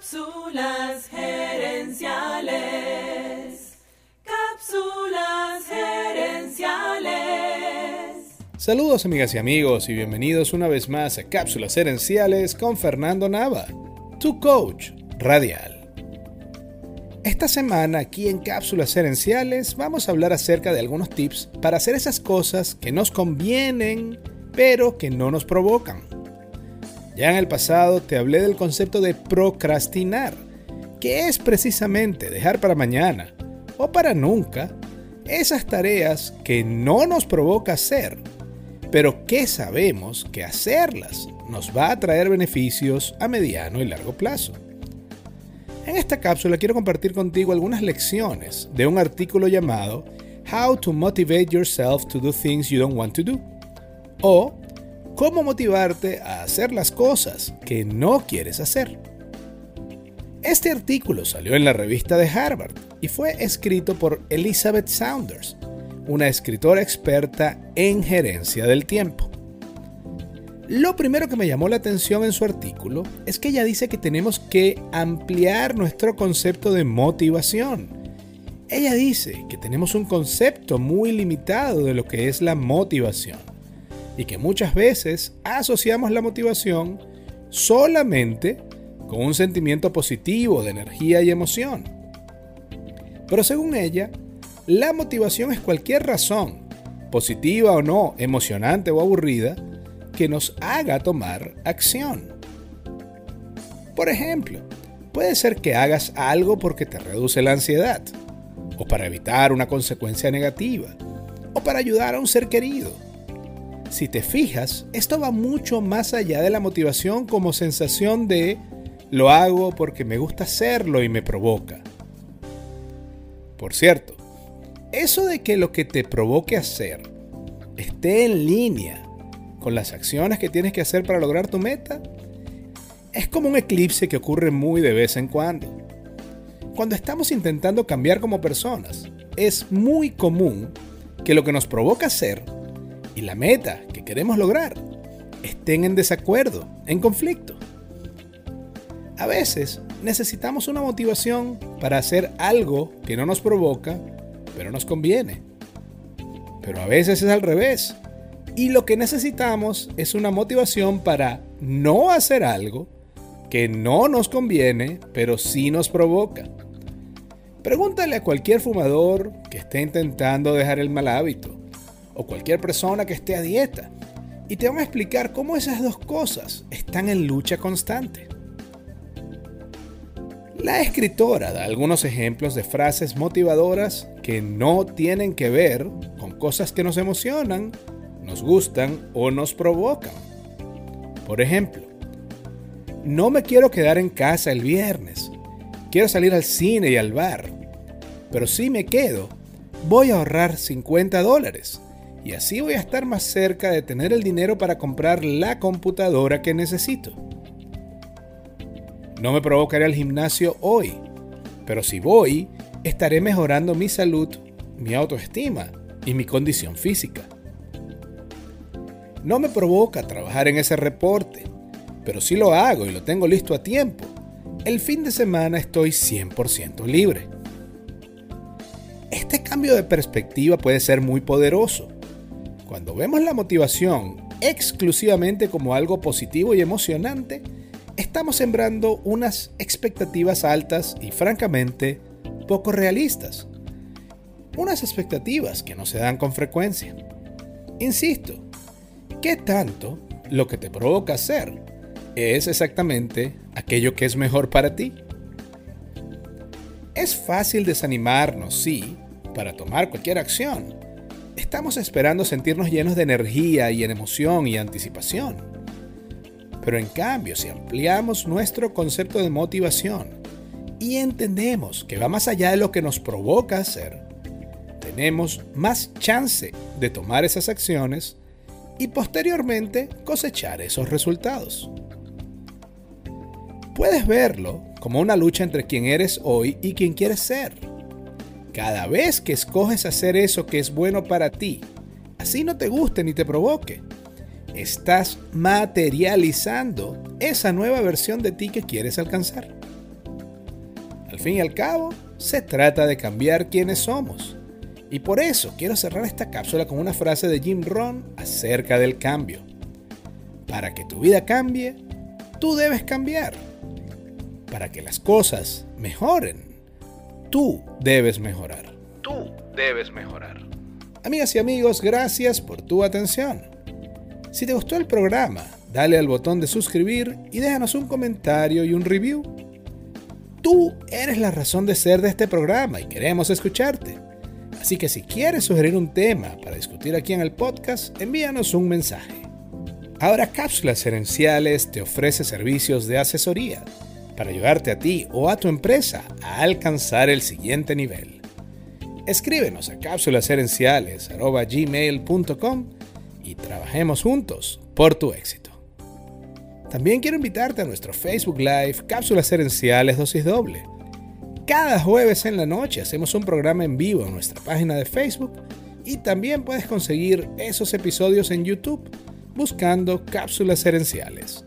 Cápsulas gerenciales. Cápsulas gerenciales. Saludos amigas y amigos y bienvenidos una vez más a Cápsulas gerenciales con Fernando Nava, tu coach radial. Esta semana aquí en Cápsulas gerenciales vamos a hablar acerca de algunos tips para hacer esas cosas que nos convienen pero que no nos provocan. Ya en el pasado te hablé del concepto de procrastinar, que es precisamente dejar para mañana o para nunca esas tareas que no nos provoca hacer, pero que sabemos que hacerlas nos va a traer beneficios a mediano y largo plazo. En esta cápsula quiero compartir contigo algunas lecciones de un artículo llamado How to Motivate Yourself to Do Things You Don't Want to Do o Cómo motivarte a hacer las cosas que no quieres hacer. Este artículo salió en la revista de Harvard y fue escrito por Elizabeth Saunders, una escritora experta en gerencia del tiempo. Lo primero que me llamó la atención en su artículo es que ella dice que tenemos que ampliar nuestro concepto de motivación. Ella dice que tenemos un concepto muy limitado de lo que es la motivación y que muchas veces asociamos la motivación solamente con un sentimiento positivo de energía y emoción. Pero según ella, la motivación es cualquier razón, positiva o no, emocionante o aburrida, que nos haga tomar acción. Por ejemplo, puede ser que hagas algo porque te reduce la ansiedad, o para evitar una consecuencia negativa, o para ayudar a un ser querido si te fijas, esto va mucho más allá de la motivación como sensación de lo hago porque me gusta hacerlo y me provoca. Por cierto, eso de que lo que te provoque hacer esté en línea con las acciones que tienes que hacer para lograr tu meta, es como un eclipse que ocurre muy de vez en cuando. Cuando estamos intentando cambiar como personas, es muy común que lo que nos provoca hacer y la meta que queremos lograr estén en desacuerdo, en conflicto. A veces necesitamos una motivación para hacer algo que no nos provoca, pero nos conviene. Pero a veces es al revés. Y lo que necesitamos es una motivación para no hacer algo que no nos conviene, pero sí nos provoca. Pregúntale a cualquier fumador que esté intentando dejar el mal hábito o cualquier persona que esté a dieta. Y te vamos a explicar cómo esas dos cosas están en lucha constante. La escritora da algunos ejemplos de frases motivadoras que no tienen que ver con cosas que nos emocionan, nos gustan o nos provocan. Por ejemplo, no me quiero quedar en casa el viernes, quiero salir al cine y al bar, pero si me quedo, voy a ahorrar 50 dólares y así voy a estar más cerca de tener el dinero para comprar la computadora que necesito. No me provocaré al gimnasio hoy, pero si voy, estaré mejorando mi salud, mi autoestima y mi condición física. No me provoca trabajar en ese reporte, pero si lo hago y lo tengo listo a tiempo, el fin de semana estoy 100% libre. Este cambio de perspectiva puede ser muy poderoso cuando vemos la motivación exclusivamente como algo positivo y emocionante, estamos sembrando unas expectativas altas y francamente poco realistas. Unas expectativas que no se dan con frecuencia. Insisto, ¿qué tanto lo que te provoca hacer es exactamente aquello que es mejor para ti? Es fácil desanimarnos, sí, para tomar cualquier acción Estamos esperando sentirnos llenos de energía y en emoción y anticipación. Pero en cambio, si ampliamos nuestro concepto de motivación y entendemos que va más allá de lo que nos provoca hacer, tenemos más chance de tomar esas acciones y posteriormente cosechar esos resultados. Puedes verlo como una lucha entre quien eres hoy y quien quieres ser. Cada vez que escoges hacer eso que es bueno para ti, así no te guste ni te provoque, estás materializando esa nueva versión de ti que quieres alcanzar. Al fin y al cabo, se trata de cambiar quienes somos. Y por eso quiero cerrar esta cápsula con una frase de Jim Rohn acerca del cambio. Para que tu vida cambie, tú debes cambiar. Para que las cosas mejoren, tú debes mejorar. Tú debes mejorar. Amigas y amigos, gracias por tu atención. Si te gustó el programa, dale al botón de suscribir y déjanos un comentario y un review. Tú eres la razón de ser de este programa y queremos escucharte. Así que si quieres sugerir un tema para discutir aquí en el podcast, envíanos un mensaje. Ahora Cápsulas Herenciales te ofrece servicios de asesoría para ayudarte a ti o a tu empresa a alcanzar el siguiente nivel. Escríbenos a cápsulasherenciales.gmail.com y trabajemos juntos por tu éxito. También quiero invitarte a nuestro Facebook Live Cápsulas Herenciales Dosis Doble cada jueves en la noche hacemos un programa en vivo en nuestra página de Facebook y también puedes conseguir esos episodios en YouTube buscando cápsulas herenciales.